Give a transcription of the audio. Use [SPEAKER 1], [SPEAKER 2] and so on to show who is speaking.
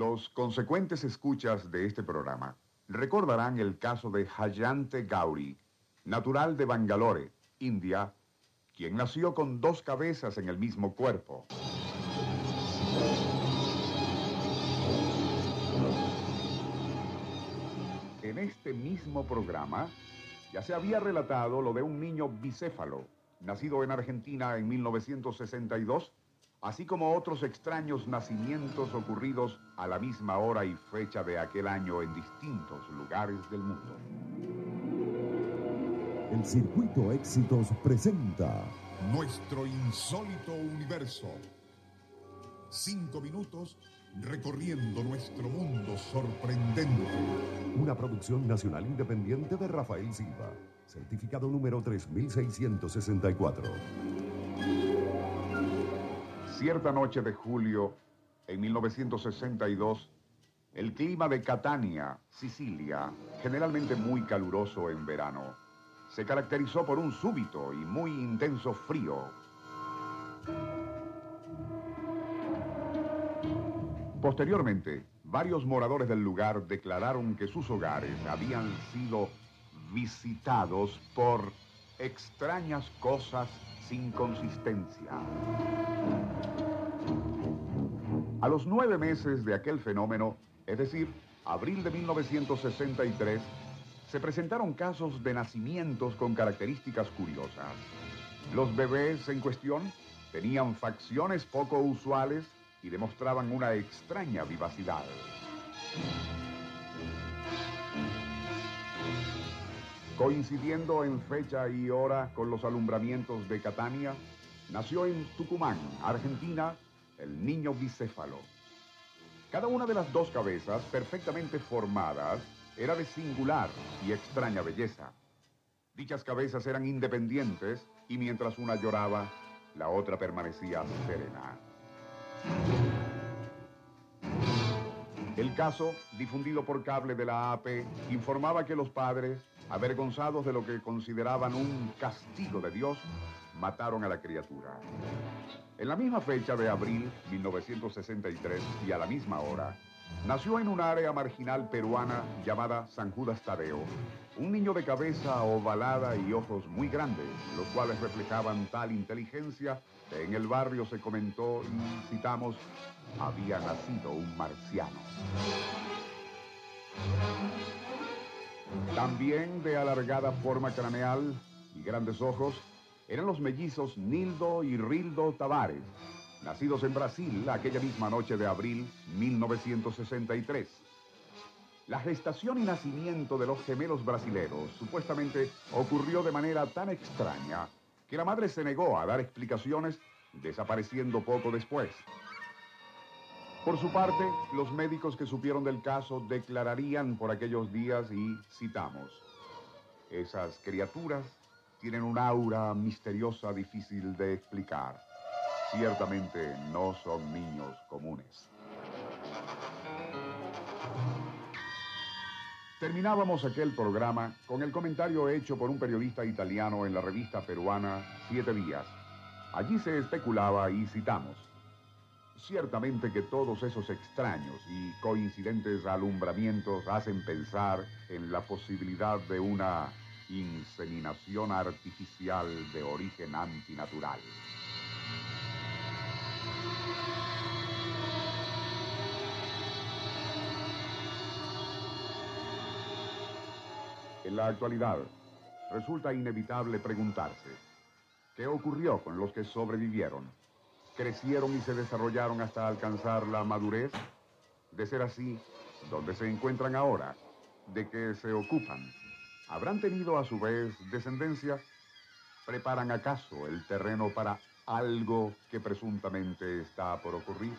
[SPEAKER 1] Los consecuentes escuchas de este programa recordarán el caso de Hayante Gauri, natural de Bangalore, India, quien nació con dos cabezas en el mismo cuerpo. En este mismo programa ya se había relatado lo de un niño bicéfalo, nacido en Argentina en 1962, así como otros extraños nacimientos ocurridos a la misma hora y fecha de aquel año en distintos lugares del mundo.
[SPEAKER 2] El Circuito Éxitos presenta
[SPEAKER 3] Nuestro insólito universo. Cinco minutos recorriendo nuestro mundo sorprendente.
[SPEAKER 2] una producción nacional independiente de Rafael Silva, certificado número 3664.
[SPEAKER 1] Cierta noche de julio, en 1962, el clima de Catania, Sicilia, generalmente muy caluroso en verano, se caracterizó por un súbito y muy intenso frío. Posteriormente, varios moradores del lugar declararon que sus hogares habían sido visitados por extrañas cosas sin consistencia. A los nueve meses de aquel fenómeno, es decir, abril de 1963, se presentaron casos de nacimientos con características curiosas. Los bebés en cuestión tenían facciones poco usuales y demostraban una extraña vivacidad. Coincidiendo en fecha y hora con los alumbramientos de Catania, nació en Tucumán, Argentina, el niño bicéfalo. Cada una de las dos cabezas, perfectamente formadas, era de singular y extraña belleza. Dichas cabezas eran independientes y mientras una lloraba, la otra permanecía serena. El caso, difundido por cable de la AP, informaba que los padres, avergonzados de lo que consideraban un castigo de Dios, mataron a la criatura. En la misma fecha de abril 1963 y a la misma hora, nació en un área marginal peruana llamada San Judas Tadeo, un niño de cabeza ovalada y ojos muy grandes, los cuales reflejaban tal inteligencia que en el barrio se comentó y citamos, había nacido un marciano. También de alargada forma craneal y grandes ojos, eran los mellizos Nildo y Rildo Tavares, nacidos en Brasil aquella misma noche de abril 1963. La gestación y nacimiento de los gemelos brasileros supuestamente ocurrió de manera tan extraña que la madre se negó a dar explicaciones, desapareciendo poco después. Por su parte, los médicos que supieron del caso declararían por aquellos días y citamos, esas criaturas tienen un aura misteriosa difícil de explicar. Ciertamente no son niños comunes. Terminábamos aquel programa con el comentario hecho por un periodista italiano en la revista peruana Siete Días. Allí se especulaba y citamos. Ciertamente que todos esos extraños y coincidentes alumbramientos hacen pensar en la posibilidad de una inseminación artificial de origen antinatural. En la actualidad, resulta inevitable preguntarse, ¿qué ocurrió con los que sobrevivieron? ¿Crecieron y se desarrollaron hasta alcanzar la madurez? De ser así, ¿dónde se encuentran ahora? ¿De qué se ocupan? ¿Habrán tenido a su vez descendencia? ¿Preparan acaso el terreno para algo que presuntamente está por ocurrir?